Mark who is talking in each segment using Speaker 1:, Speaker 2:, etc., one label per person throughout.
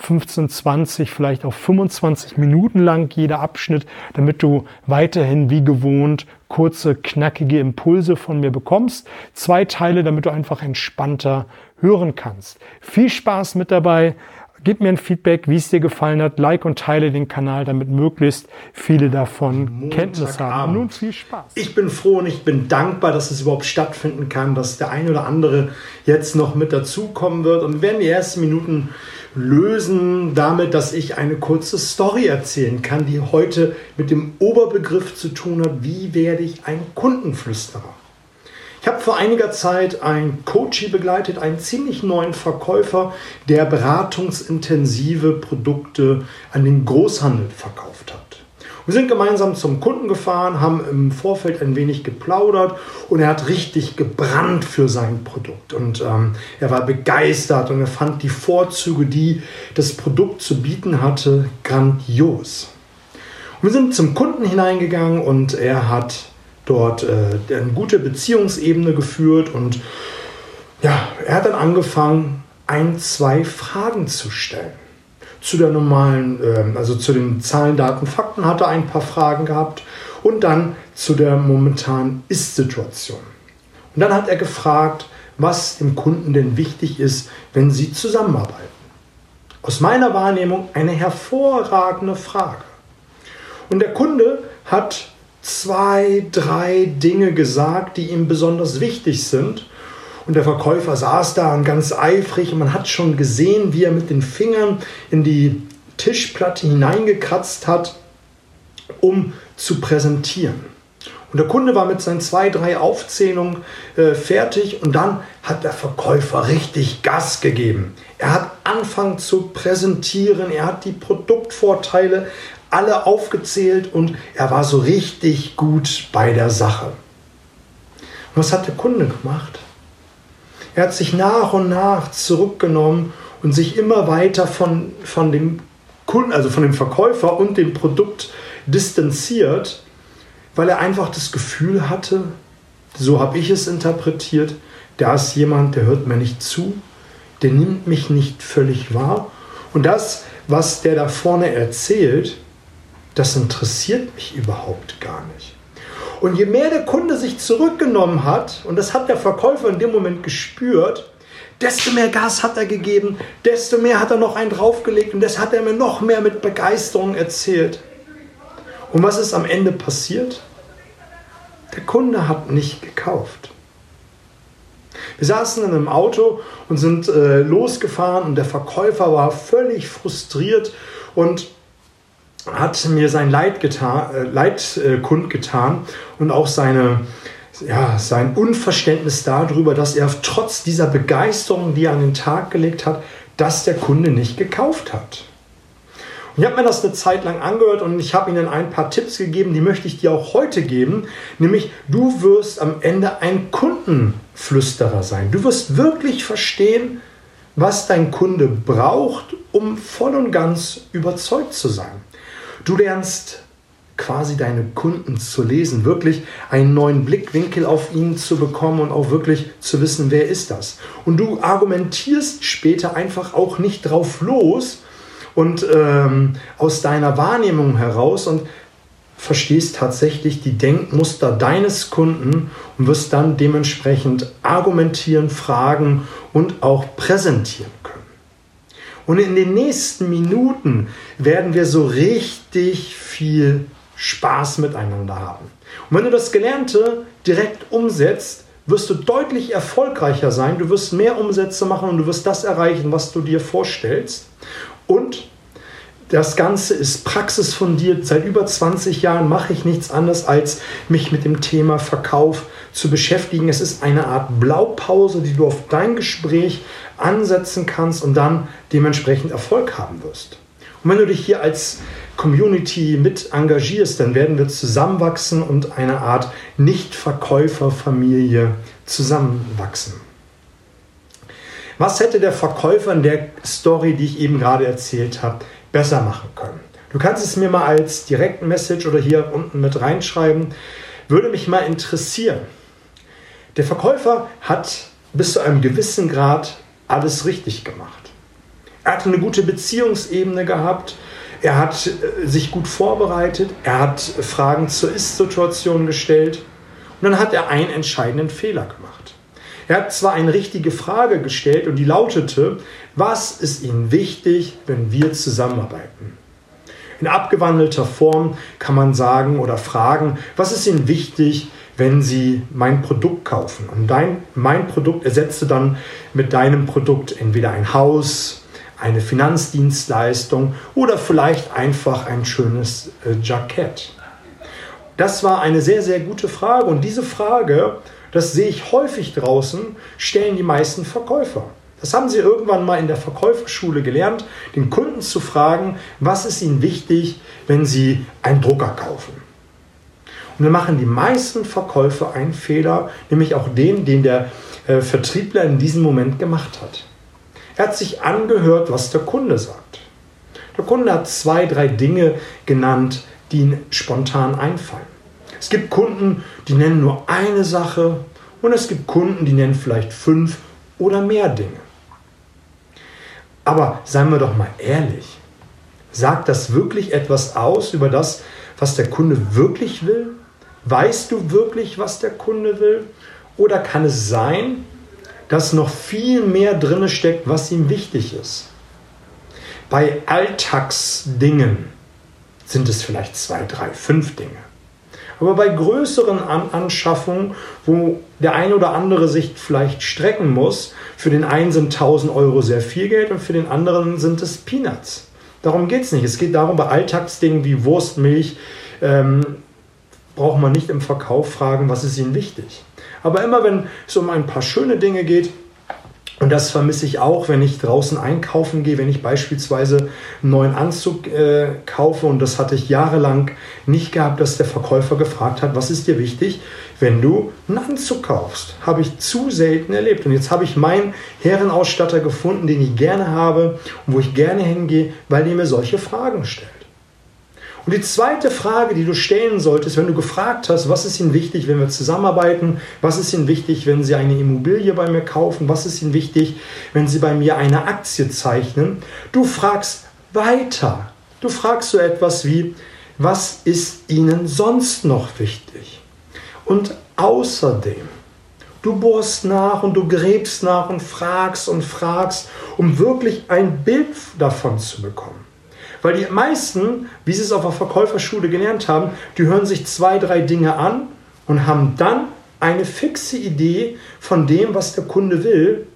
Speaker 1: 15, 20, vielleicht auch 25 Minuten lang jeder Abschnitt, damit du weiterhin wie gewohnt kurze, knackige Impulse von mir bekommst. Zwei Teile, damit du einfach entspannter hören kannst. Viel Spaß mit dabei. Gib mir ein Feedback, wie es dir gefallen hat. Like und teile den Kanal, damit möglichst viele davon Kenntnis haben.
Speaker 2: Nun viel Spaß. Ich bin froh und ich bin dankbar, dass es überhaupt stattfinden kann, dass der ein oder andere jetzt noch mit dazukommen wird. Und wir werden die ersten Minuten lösen damit, dass ich eine kurze Story erzählen kann, die heute mit dem Oberbegriff zu tun hat, wie werde ich ein Kundenflüsterer. Ich habe vor einiger Zeit einen Coachie begleitet, einen ziemlich neuen Verkäufer, der beratungsintensive Produkte an den Großhandel verkauft hat. Wir sind gemeinsam zum Kunden gefahren, haben im Vorfeld ein wenig geplaudert und er hat richtig gebrannt für sein Produkt. Und ähm, er war begeistert und er fand die Vorzüge, die das Produkt zu bieten hatte, grandios. Und wir sind zum Kunden hineingegangen und er hat dort äh, eine gute Beziehungsebene geführt und ja, er hat dann angefangen, ein, zwei Fragen zu stellen. Zu der normalen, äh, also zu den Zahlen, Daten, Fakten hat er ein paar Fragen gehabt und dann zu der momentanen Ist-Situation. Und dann hat er gefragt, was dem Kunden denn wichtig ist, wenn sie zusammenarbeiten. Aus meiner Wahrnehmung eine hervorragende Frage. Und der Kunde hat zwei, drei Dinge gesagt, die ihm besonders wichtig sind. Und der Verkäufer saß da und ganz eifrig und man hat schon gesehen, wie er mit den Fingern in die Tischplatte hineingekratzt hat, um zu präsentieren. Und der Kunde war mit seinen zwei, drei Aufzählungen äh, fertig und dann hat der Verkäufer richtig Gas gegeben. Er hat angefangen zu präsentieren, er hat die Produktvorteile alle aufgezählt und er war so richtig gut bei der Sache. Und was hat der Kunde gemacht? Er hat sich nach und nach zurückgenommen und sich immer weiter von, von dem Kunden, also von dem Verkäufer und dem Produkt distanziert, weil er einfach das Gefühl hatte, so habe ich es interpretiert, da ist jemand, der hört mir nicht zu, der nimmt mich nicht völlig wahr. Und das, was der da vorne erzählt, das interessiert mich überhaupt gar nicht. Und je mehr der Kunde sich zurückgenommen hat, und das hat der Verkäufer in dem Moment gespürt, desto mehr Gas hat er gegeben, desto mehr hat er noch einen draufgelegt und das hat er mir noch mehr mit Begeisterung erzählt. Und was ist am Ende passiert? Der Kunde hat nicht gekauft. Wir saßen in einem Auto und sind äh, losgefahren und der Verkäufer war völlig frustriert und hat mir sein Leid, getan, äh, Leid äh, kundgetan und auch seine, ja, sein Unverständnis darüber, dass er trotz dieser Begeisterung, die er an den Tag gelegt hat, dass der Kunde nicht gekauft hat. Und ich habe mir das eine Zeit lang angehört und ich habe ihnen ein paar Tipps gegeben, die möchte ich dir auch heute geben. Nämlich, du wirst am Ende ein Kundenflüsterer sein. Du wirst wirklich verstehen, was dein Kunde braucht, um voll und ganz überzeugt zu sein. Du lernst quasi deine Kunden zu lesen, wirklich einen neuen Blickwinkel auf ihn zu bekommen und auch wirklich zu wissen, wer ist das. Und du argumentierst später einfach auch nicht drauf los und ähm, aus deiner Wahrnehmung heraus und verstehst tatsächlich die Denkmuster deines Kunden und wirst dann dementsprechend argumentieren, fragen und auch präsentieren können. Und in den nächsten Minuten werden wir so richtig viel Spaß miteinander haben. Und wenn du das Gelernte direkt umsetzt, wirst du deutlich erfolgreicher sein, du wirst mehr Umsätze machen und du wirst das erreichen, was du dir vorstellst. Und das Ganze ist praxisfundiert. Seit über 20 Jahren mache ich nichts anderes, als mich mit dem Thema Verkauf zu beschäftigen. Es ist eine Art Blaupause, die du auf dein Gespräch ansetzen kannst und dann dementsprechend Erfolg haben wirst. Und wenn du dich hier als Community mit engagierst, dann werden wir zusammenwachsen und eine Art Nicht-Verkäufer-Familie zusammenwachsen. Was hätte der Verkäufer in der Story, die ich eben gerade erzählt habe, besser machen können? Du kannst es mir mal als Direktmessage oder hier unten mit reinschreiben. Würde mich mal interessieren. Der Verkäufer hat bis zu einem gewissen Grad alles richtig gemacht. Er hat eine gute Beziehungsebene gehabt. Er hat äh, sich gut vorbereitet. Er hat Fragen zur Ist-Situation gestellt. Und dann hat er einen entscheidenden Fehler gemacht. Er hat zwar eine richtige Frage gestellt und die lautete, was ist Ihnen wichtig, wenn wir zusammenarbeiten? In abgewandelter Form kann man sagen oder fragen, was ist Ihnen wichtig, wenn Sie mein Produkt kaufen? Und dein, mein Produkt ersetzte dann mit deinem Produkt entweder ein Haus, eine Finanzdienstleistung oder vielleicht einfach ein schönes äh, Jackett. Das war eine sehr, sehr gute Frage und diese Frage das sehe ich häufig draußen, stellen die meisten Verkäufer. Das haben sie irgendwann mal in der Verkäuferschule gelernt, den Kunden zu fragen, was ist ihnen wichtig, wenn sie einen Drucker kaufen. Und dann machen die meisten Verkäufer einen Fehler, nämlich auch den, den der äh, Vertriebler in diesem Moment gemacht hat. Er hat sich angehört, was der Kunde sagt. Der Kunde hat zwei, drei Dinge genannt, die ihm spontan einfallen. Es gibt Kunden, die nennen nur eine Sache und es gibt Kunden, die nennen vielleicht fünf oder mehr Dinge. Aber seien wir doch mal ehrlich, sagt das wirklich etwas aus über das, was der Kunde wirklich will? Weißt du wirklich, was der Kunde will? Oder kann es sein, dass noch viel mehr drin steckt, was ihm wichtig ist? Bei Alltagsdingen sind es vielleicht zwei, drei, fünf Dinge. Aber bei größeren An Anschaffungen, wo der eine oder andere sich vielleicht strecken muss, für den einen sind 1000 Euro sehr viel Geld und für den anderen sind es Peanuts. Darum geht es nicht. Es geht darum, bei Alltagsdingen wie Wurst, Milch, ähm, braucht man nicht im Verkauf fragen, was ist ihnen wichtig. Aber immer wenn es um ein paar schöne Dinge geht, und das vermisse ich auch, wenn ich draußen einkaufen gehe, wenn ich beispielsweise einen neuen Anzug äh, kaufe. Und das hatte ich jahrelang nicht gehabt, dass der Verkäufer gefragt hat, was ist dir wichtig, wenn du einen Anzug kaufst. Habe ich zu selten erlebt. Und jetzt habe ich meinen Herrenausstatter gefunden, den ich gerne habe und wo ich gerne hingehe, weil der mir solche Fragen stellt. Und die zweite Frage, die du stellen solltest, wenn du gefragt hast, was ist Ihnen wichtig, wenn wir zusammenarbeiten, was ist Ihnen wichtig, wenn Sie eine Immobilie bei mir kaufen, was ist Ihnen wichtig, wenn Sie bei mir eine Aktie zeichnen, du fragst weiter. Du fragst so etwas wie, was ist Ihnen sonst noch wichtig? Und außerdem, du bohrst nach und du gräbst nach und fragst und fragst, um wirklich ein Bild davon zu bekommen. Weil die meisten, wie sie es auf der Verkäuferschule gelernt haben, die hören sich zwei, drei Dinge an und haben dann eine fixe Idee von dem, was der Kunde will.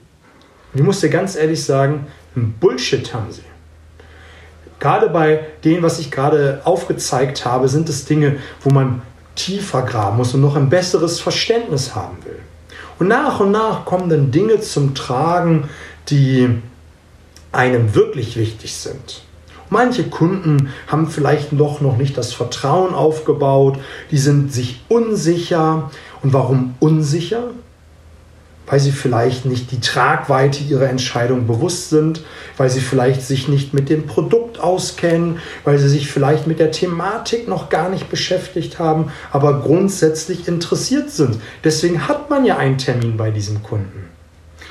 Speaker 2: Und ich muss dir ganz ehrlich sagen, Bullshit haben sie. Gerade bei denen, was ich gerade aufgezeigt habe, sind es Dinge, wo man tiefer graben muss und noch ein besseres Verständnis haben will. Und nach und nach kommen dann Dinge zum Tragen, die einem wirklich wichtig sind. Manche Kunden haben vielleicht doch noch nicht das Vertrauen aufgebaut, die sind sich unsicher. Und warum unsicher? Weil sie vielleicht nicht die Tragweite ihrer Entscheidung bewusst sind, weil sie vielleicht sich nicht mit dem Produkt auskennen, weil sie sich vielleicht mit der Thematik noch gar nicht beschäftigt haben, aber grundsätzlich interessiert sind. Deswegen hat man ja einen Termin bei diesem Kunden.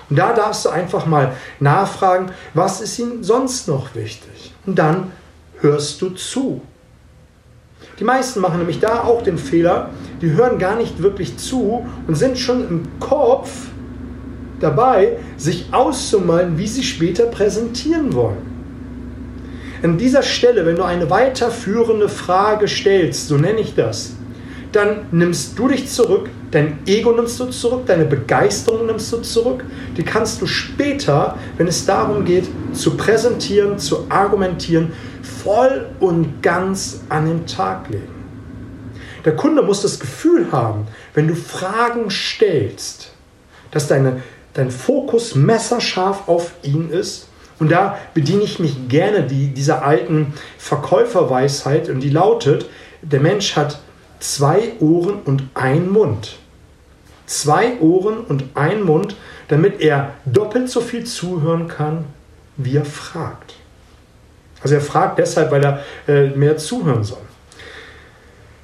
Speaker 2: Und da darfst du einfach mal nachfragen, was ist ihnen sonst noch wichtig? und dann hörst du zu. Die meisten machen nämlich da auch den Fehler, die hören gar nicht wirklich zu und sind schon im Kopf dabei, sich auszumalen, wie sie später präsentieren wollen. An dieser Stelle, wenn du eine weiterführende Frage stellst, so nenne ich das, dann nimmst du dich zurück, dein Ego nimmst du zurück, deine Begeisterung nimmst du zurück. Die kannst du später, wenn es darum geht, zu präsentieren, zu argumentieren, voll und ganz an den Tag legen. Der Kunde muss das Gefühl haben, wenn du Fragen stellst, dass deine, dein Fokus messerscharf auf ihn ist Und da bediene ich mich gerne die, dieser alten Verkäuferweisheit und die lautet, der Mensch hat zwei Ohren und ein Mund. Zwei Ohren und ein Mund, damit er doppelt so viel zuhören kann, wie er fragt. Also er fragt deshalb, weil er äh, mehr zuhören soll.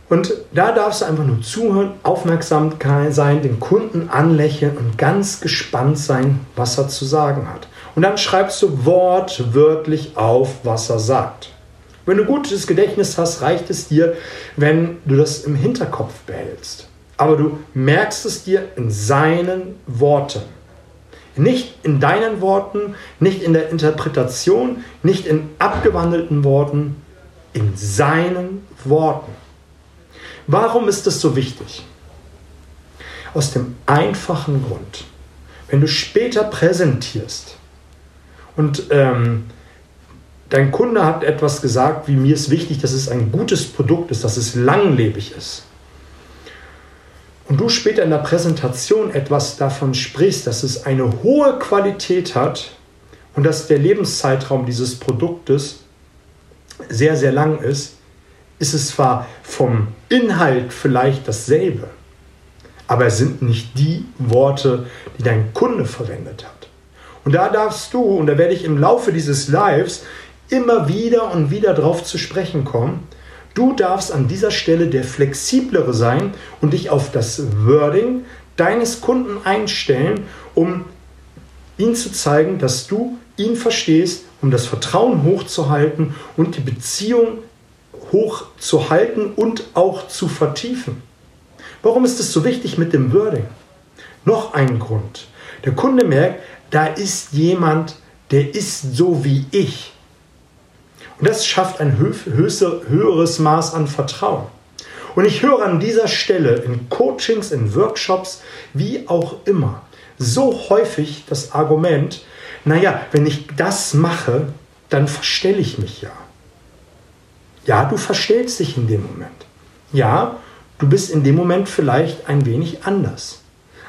Speaker 2: Und da darfst du einfach nur zuhören, aufmerksam sein, den Kunden anlächeln und ganz gespannt sein, was er zu sagen hat. Und dann schreibst du wortwörtlich auf, was er sagt. Wenn du gutes Gedächtnis hast, reicht es dir, wenn du das im Hinterkopf behältst. Aber du merkst es dir in seinen Worten. Nicht in deinen Worten, nicht in der Interpretation, nicht in abgewandelten Worten, in seinen Worten. Warum ist das so wichtig? Aus dem einfachen Grund, wenn du später präsentierst und ähm, dein Kunde hat etwas gesagt, wie mir ist wichtig, dass es ein gutes Produkt ist, dass es langlebig ist. Und du später in der Präsentation etwas davon sprichst, dass es eine hohe Qualität hat und dass der Lebenszeitraum dieses Produktes sehr, sehr lang ist, ist es zwar vom Inhalt vielleicht dasselbe, aber es sind nicht die Worte, die dein Kunde verwendet hat. Und da darfst du, und da werde ich im Laufe dieses Lives immer wieder und wieder drauf zu sprechen kommen, du darfst an dieser Stelle der flexiblere sein und dich auf das Wording deines Kunden einstellen, um ihm zu zeigen, dass du ihn verstehst, um das Vertrauen hochzuhalten und die Beziehung hoch zu halten und auch zu vertiefen. Warum ist es so wichtig mit dem Wording? Noch ein Grund. Der Kunde merkt, da ist jemand, der ist so wie ich. Und das schafft ein höheres Maß an Vertrauen. Und ich höre an dieser Stelle in Coachings, in Workshops, wie auch immer, so häufig das Argument, naja, wenn ich das mache, dann verstelle ich mich ja. Ja, du verstellst dich in dem Moment. Ja, du bist in dem Moment vielleicht ein wenig anders.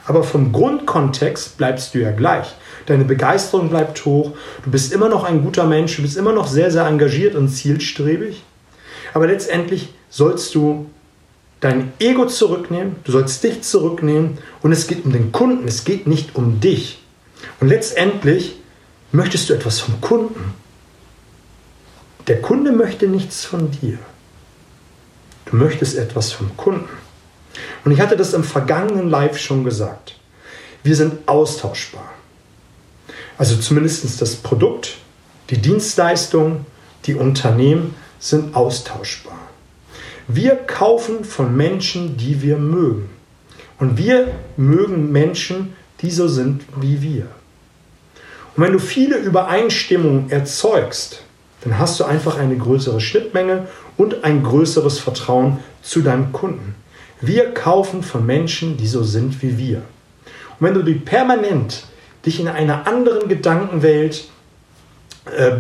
Speaker 2: Aber vom Grundkontext bleibst du ja gleich. Deine Begeisterung bleibt hoch, du bist immer noch ein guter Mensch, du bist immer noch sehr, sehr engagiert und zielstrebig. Aber letztendlich sollst du dein Ego zurücknehmen, du sollst dich zurücknehmen und es geht um den Kunden, es geht nicht um dich. Und letztendlich möchtest du etwas vom Kunden. Der Kunde möchte nichts von dir. Du möchtest etwas vom Kunden. Und ich hatte das im vergangenen Live schon gesagt. Wir sind austauschbar. Also zumindest das Produkt, die Dienstleistung, die Unternehmen sind austauschbar. Wir kaufen von Menschen, die wir mögen. Und wir mögen Menschen, die so sind wie wir. Und wenn du viele Übereinstimmungen erzeugst, dann hast du einfach eine größere Schnittmenge und ein größeres Vertrauen zu deinem Kunden. Wir kaufen von Menschen, die so sind wie wir. Und wenn du die permanent dich in einer anderen Gedankenwelt äh,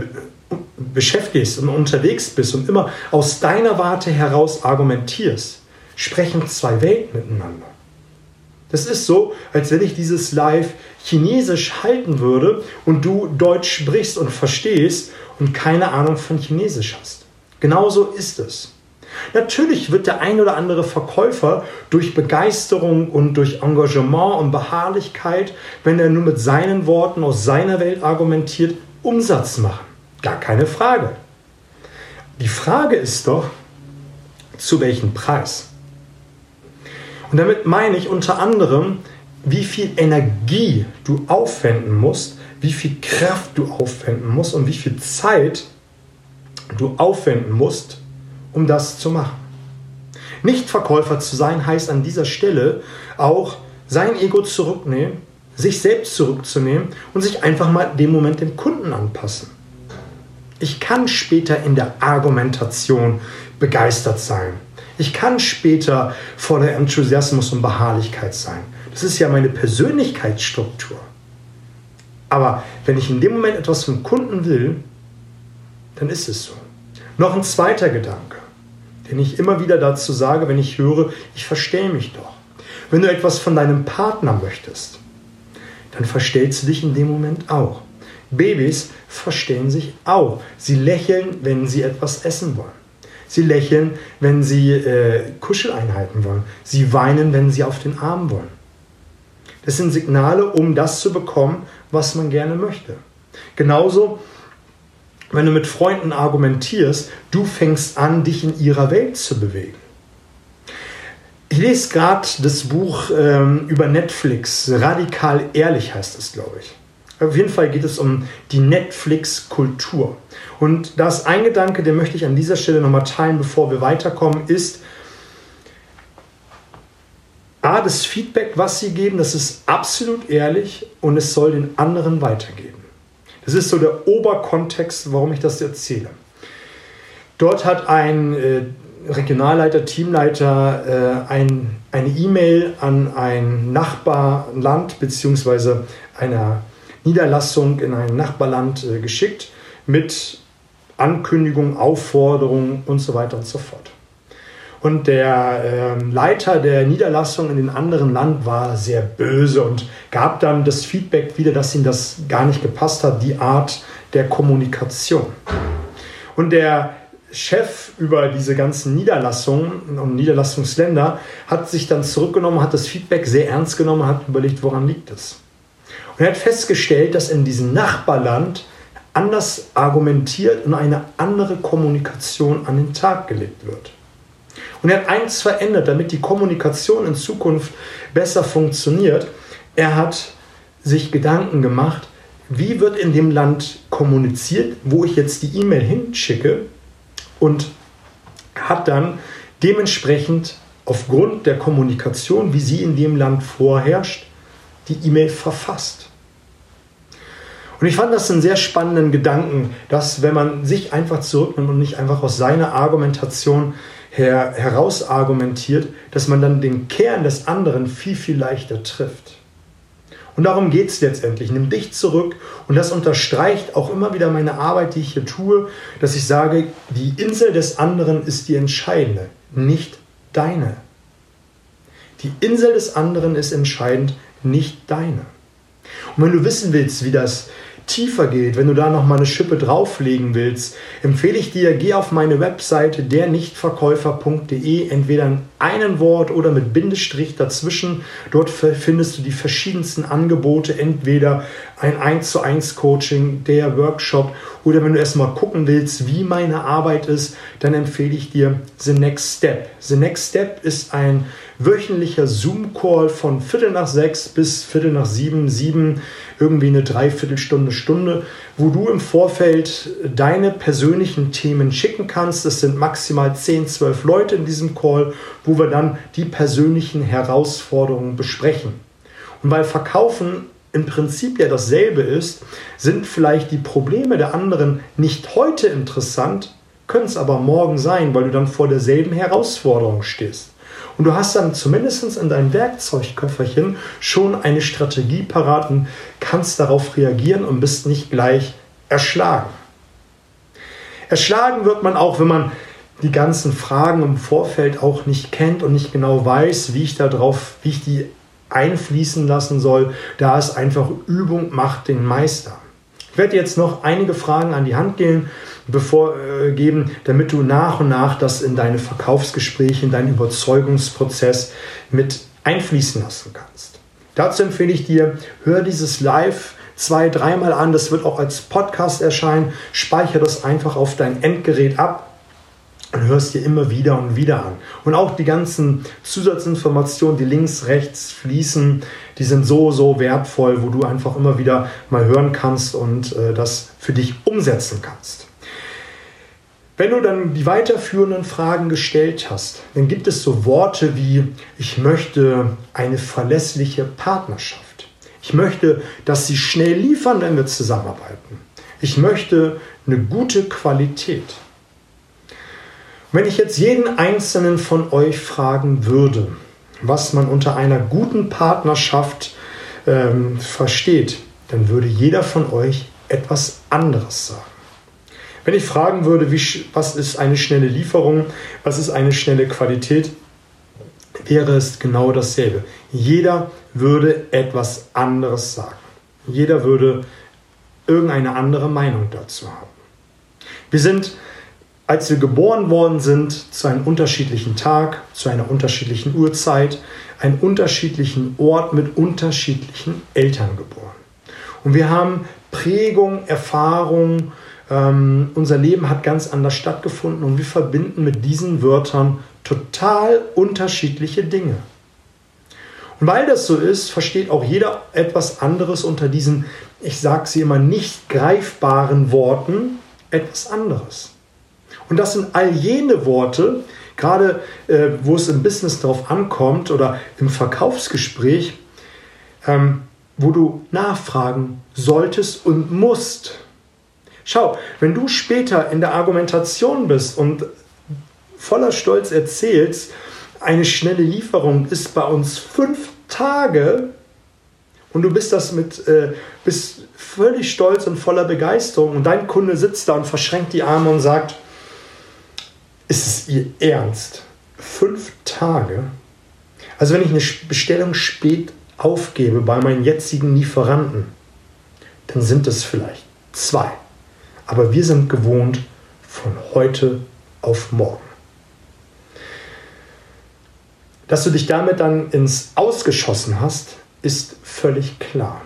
Speaker 2: beschäftigst und unterwegs bist und immer aus deiner Warte heraus argumentierst, sprechen zwei Welten miteinander. Das ist so, als wenn ich dieses Live chinesisch halten würde und du Deutsch sprichst und verstehst und keine Ahnung von Chinesisch hast. Genauso ist es. Natürlich wird der ein oder andere Verkäufer durch Begeisterung und durch Engagement und Beharrlichkeit, wenn er nur mit seinen Worten aus seiner Welt argumentiert, Umsatz machen. Gar keine Frage. Die Frage ist doch, zu welchem Preis? Und damit meine ich unter anderem, wie viel Energie du aufwenden musst, wie viel Kraft du aufwenden musst und wie viel Zeit du aufwenden musst, um das zu machen. Nicht Verkäufer zu sein heißt an dieser Stelle auch sein Ego zurücknehmen, sich selbst zurückzunehmen und sich einfach mal dem Moment dem Kunden anpassen. Ich kann später in der Argumentation begeistert sein. Ich kann später voller Enthusiasmus und Beharrlichkeit sein. Das ist ja meine Persönlichkeitsstruktur. Aber wenn ich in dem Moment etwas vom Kunden will, dann ist es so. Noch ein zweiter Gedanke, den ich immer wieder dazu sage, wenn ich höre, ich verstehe mich doch. Wenn du etwas von deinem Partner möchtest, dann verstellst du dich in dem Moment auch. Babys verstehen sich auch. Sie lächeln, wenn sie etwas essen wollen. Sie lächeln, wenn sie äh, Kuscheleinheiten wollen. Sie weinen, wenn sie auf den Arm wollen. Das sind Signale, um das zu bekommen, was man gerne möchte. Genauso, wenn du mit Freunden argumentierst, du fängst an, dich in ihrer Welt zu bewegen. Ich lese gerade das Buch ähm, über Netflix, Radikal Ehrlich heißt es, glaube ich. Auf jeden Fall geht es um die Netflix-Kultur. Und das ein Gedanke, den möchte ich an dieser Stelle nochmal teilen, bevor wir weiterkommen, ist, A, das Feedback, was sie geben, das ist absolut ehrlich und es soll den anderen weitergeben. Das ist so der Oberkontext, warum ich das erzähle. Dort hat ein äh, Regionalleiter, Teamleiter äh, ein, eine E-Mail an ein Nachbarland bzw. einer Niederlassung in ein Nachbarland äh, geschickt mit Ankündigung, Aufforderung und so weiter und so fort. Und der äh, Leiter der Niederlassung in dem anderen Land war sehr böse und gab dann das Feedback wieder, dass ihm das gar nicht gepasst hat, die Art der Kommunikation. Und der Chef über diese ganzen Niederlassungen und Niederlassungsländer hat sich dann zurückgenommen, hat das Feedback sehr ernst genommen, hat überlegt, woran liegt es. Und er hat festgestellt, dass in diesem Nachbarland anders argumentiert und eine andere Kommunikation an den Tag gelegt wird. Und er hat eins verändert, damit die Kommunikation in Zukunft besser funktioniert. Er hat sich Gedanken gemacht, wie wird in dem Land kommuniziert, wo ich jetzt die E-Mail hinschicke und hat dann dementsprechend aufgrund der Kommunikation, wie sie in dem Land vorherrscht, die E-Mail verfasst. Und ich fand das einen sehr spannenden Gedanken, dass wenn man sich einfach zurücknimmt und nicht einfach aus seiner Argumentation her, heraus argumentiert, dass man dann den Kern des anderen viel, viel leichter trifft. Und darum geht es letztendlich. Nimm dich zurück und das unterstreicht auch immer wieder meine Arbeit, die ich hier tue, dass ich sage, die Insel des anderen ist die entscheidende, nicht deine. Die Insel des anderen ist entscheidend, nicht deine. Und wenn du wissen willst, wie das tiefer geht, wenn du da noch mal eine Schippe drauflegen willst, empfehle ich dir, geh auf meine Webseite dernichtverkäufer.de, entweder in einem Wort oder mit Bindestrich dazwischen. Dort findest du die verschiedensten Angebote, entweder ein 1 zu 1 Coaching, der Workshop oder wenn du erstmal gucken willst, wie meine Arbeit ist, dann empfehle ich dir The Next Step. The Next Step ist ein wöchentlicher Zoom-Call von Viertel nach sechs bis Viertel nach sieben, sieben, irgendwie eine Dreiviertelstunde, Stunde, wo du im Vorfeld deine persönlichen Themen schicken kannst. Es sind maximal 10, 12 Leute in diesem Call, wo wir dann die persönlichen Herausforderungen besprechen. Und weil Verkaufen im Prinzip ja dasselbe ist, sind vielleicht die Probleme der anderen nicht heute interessant, können es aber morgen sein, weil du dann vor derselben Herausforderung stehst. Und du hast dann zumindest in deinem Werkzeugköfferchen schon eine Strategie parat und kannst darauf reagieren und bist nicht gleich erschlagen. Erschlagen wird man auch, wenn man die ganzen Fragen im Vorfeld auch nicht kennt und nicht genau weiß, wie ich darauf, wie ich die einfließen lassen soll. Da ist einfach Übung macht den Meister. Ich werde jetzt noch einige Fragen an die Hand gehen, bevor, äh, geben, damit du nach und nach das in deine Verkaufsgespräche, in deinen Überzeugungsprozess mit einfließen lassen kannst. Dazu empfehle ich dir, hör dieses Live zwei, dreimal an. Das wird auch als Podcast erscheinen. Speichere das einfach auf dein Endgerät ab und hörst dir immer wieder und wieder an. Und auch die ganzen Zusatzinformationen, die links, rechts fließen, die sind so, so wertvoll, wo du einfach immer wieder mal hören kannst und äh, das für dich umsetzen kannst. Wenn du dann die weiterführenden Fragen gestellt hast, dann gibt es so Worte wie, ich möchte eine verlässliche Partnerschaft. Ich möchte, dass sie schnell liefern, wenn wir zusammenarbeiten. Ich möchte eine gute Qualität. Wenn ich jetzt jeden einzelnen von euch fragen würde, was man unter einer guten Partnerschaft ähm, versteht, dann würde jeder von euch etwas anderes sagen. Wenn ich fragen würde, wie, was ist eine schnelle Lieferung, was ist eine schnelle Qualität, wäre es genau dasselbe. Jeder würde etwas anderes sagen. Jeder würde irgendeine andere Meinung dazu haben. Wir sind, als wir geboren worden sind, zu einem unterschiedlichen Tag, zu einer unterschiedlichen Uhrzeit, einem unterschiedlichen Ort mit unterschiedlichen Eltern geboren. Und wir haben Prägung, Erfahrung, ähm, unser Leben hat ganz anders stattgefunden und wir verbinden mit diesen Wörtern total unterschiedliche Dinge. Und weil das so ist, versteht auch jeder etwas anderes unter diesen, ich sage sie immer, nicht greifbaren Worten etwas anderes. Und das sind all jene Worte, gerade äh, wo es im Business darauf ankommt oder im Verkaufsgespräch, ähm, wo du nachfragen solltest und musst. Schau, wenn du später in der Argumentation bist und voller Stolz erzählst, eine schnelle Lieferung ist bei uns fünf Tage und du bist das mit, äh, bist völlig stolz und voller Begeisterung und dein Kunde sitzt da und verschränkt die Arme und sagt, ist es ihr Ernst? Fünf Tage? Also wenn ich eine Bestellung spät aufgebe bei meinen jetzigen Lieferanten, dann sind es vielleicht zwei. Aber wir sind gewohnt von heute auf morgen. Dass du dich damit dann ins Ausgeschossen hast, ist völlig klar.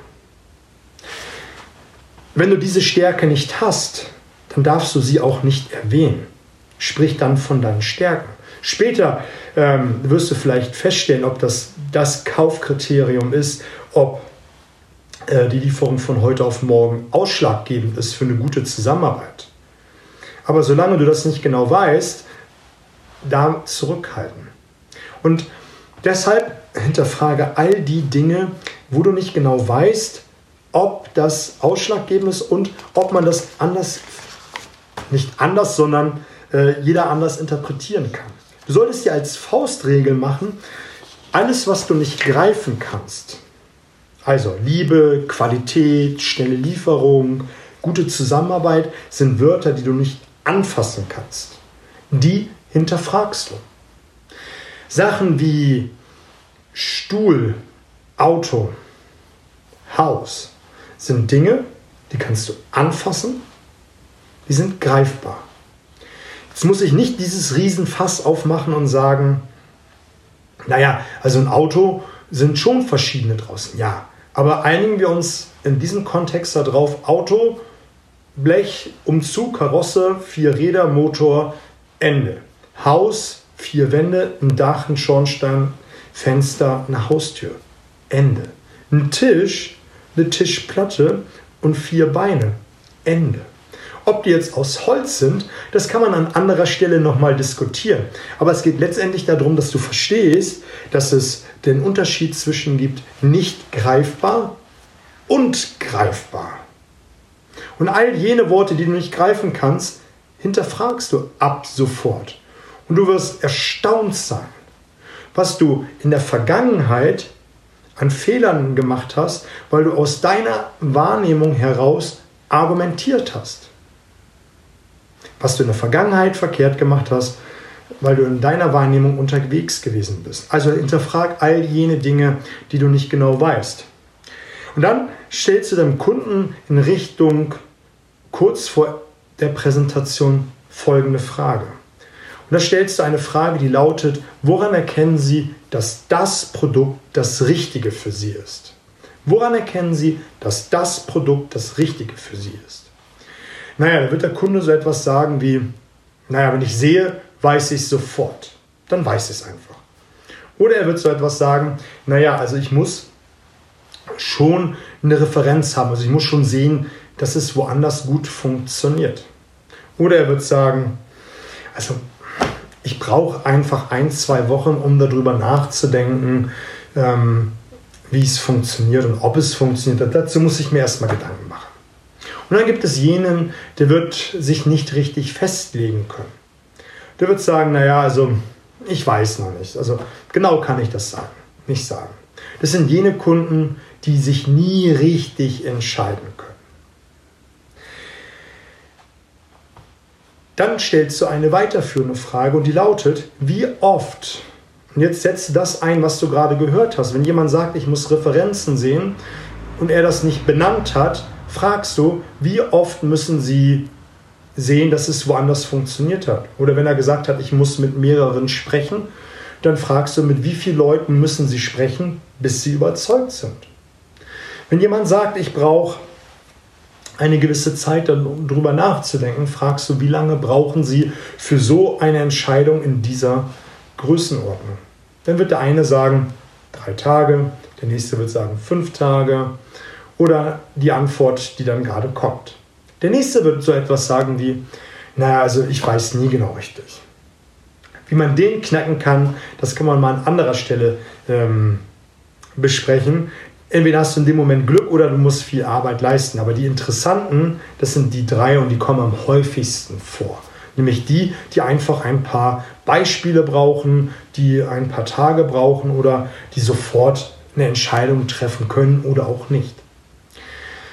Speaker 2: Wenn du diese Stärke nicht hast, dann darfst du sie auch nicht erwähnen. Sprich dann von deinen Stärken. Später ähm, wirst du vielleicht feststellen, ob das das Kaufkriterium ist, ob äh, die Lieferung von heute auf morgen ausschlaggebend ist für eine gute Zusammenarbeit. Aber solange du das nicht genau weißt, da zurückhalten. Und deshalb hinterfrage all die Dinge, wo du nicht genau weißt, ob das ausschlaggebend ist und ob man das anders, nicht anders, sondern äh, jeder anders interpretieren kann. Du solltest dir als Faustregel machen, alles, was du nicht greifen kannst, also Liebe, Qualität, schnelle Lieferung, gute Zusammenarbeit, sind Wörter, die du nicht anfassen kannst. Die hinterfragst du. Sachen wie Stuhl, Auto, Haus sind Dinge, die kannst du anfassen, die sind greifbar. Jetzt muss ich nicht dieses Riesenfass aufmachen und sagen, naja, also ein Auto sind schon verschiedene draußen, ja. Aber einigen wir uns in diesem Kontext darauf, Auto, Blech, Umzug, Karosse, vier Räder, Motor, Ende. Haus, vier Wände, ein Dach, ein Schornstein, Fenster, eine Haustür. Ende. Ein Tisch, eine Tischplatte und vier Beine. Ende. Ob die jetzt aus Holz sind, das kann man an anderer Stelle nochmal diskutieren. Aber es geht letztendlich darum, dass du verstehst, dass es den Unterschied zwischen gibt nicht greifbar und greifbar. Und all jene Worte, die du nicht greifen kannst, hinterfragst du ab sofort. Und du wirst erstaunt sein, was du in der Vergangenheit an Fehlern gemacht hast, weil du aus deiner Wahrnehmung heraus argumentiert hast was du in der Vergangenheit verkehrt gemacht hast, weil du in deiner Wahrnehmung unterwegs gewesen bist. Also hinterfrag all jene Dinge, die du nicht genau weißt. Und dann stellst du deinem Kunden in Richtung kurz vor der Präsentation folgende Frage. Und da stellst du eine Frage, die lautet, woran erkennen Sie, dass das Produkt das Richtige für Sie ist? Woran erkennen Sie, dass das Produkt das Richtige für Sie ist? Naja, da wird der Kunde so etwas sagen wie, naja, wenn ich sehe, weiß ich sofort. Dann weiß ich es einfach. Oder er wird so etwas sagen, naja, also ich muss schon eine Referenz haben. Also ich muss schon sehen, dass es woanders gut funktioniert. Oder er wird sagen, also ich brauche einfach ein, zwei Wochen, um darüber nachzudenken, ähm, wie es funktioniert und ob es funktioniert. Dazu muss ich mir erstmal Gedanken. Und dann gibt es jenen, der wird sich nicht richtig festlegen können. Der wird sagen, naja, also ich weiß noch nicht. Also genau kann ich das sagen, nicht sagen. Das sind jene Kunden, die sich nie richtig entscheiden können. Dann stellst du eine weiterführende Frage und die lautet, wie oft, und jetzt setze das ein, was du gerade gehört hast, wenn jemand sagt, ich muss Referenzen sehen und er das nicht benannt hat, fragst du, wie oft müssen sie sehen, dass es woanders funktioniert hat. Oder wenn er gesagt hat, ich muss mit mehreren sprechen, dann fragst du, mit wie vielen Leuten müssen sie sprechen, bis sie überzeugt sind. Wenn jemand sagt, ich brauche eine gewisse Zeit, um darüber nachzudenken, fragst du, wie lange brauchen sie für so eine Entscheidung in dieser Größenordnung. Dann wird der eine sagen, drei Tage, der nächste wird sagen, fünf Tage oder die Antwort, die dann gerade kommt. Der nächste wird so etwas sagen wie, naja, also ich weiß nie genau richtig. Wie man den knacken kann, das kann man mal an anderer Stelle ähm, besprechen. Entweder hast du in dem Moment Glück oder du musst viel Arbeit leisten. Aber die interessanten, das sind die drei und die kommen am häufigsten vor. Nämlich die, die einfach ein paar Beispiele brauchen, die ein paar Tage brauchen oder die sofort eine Entscheidung treffen können oder auch nicht.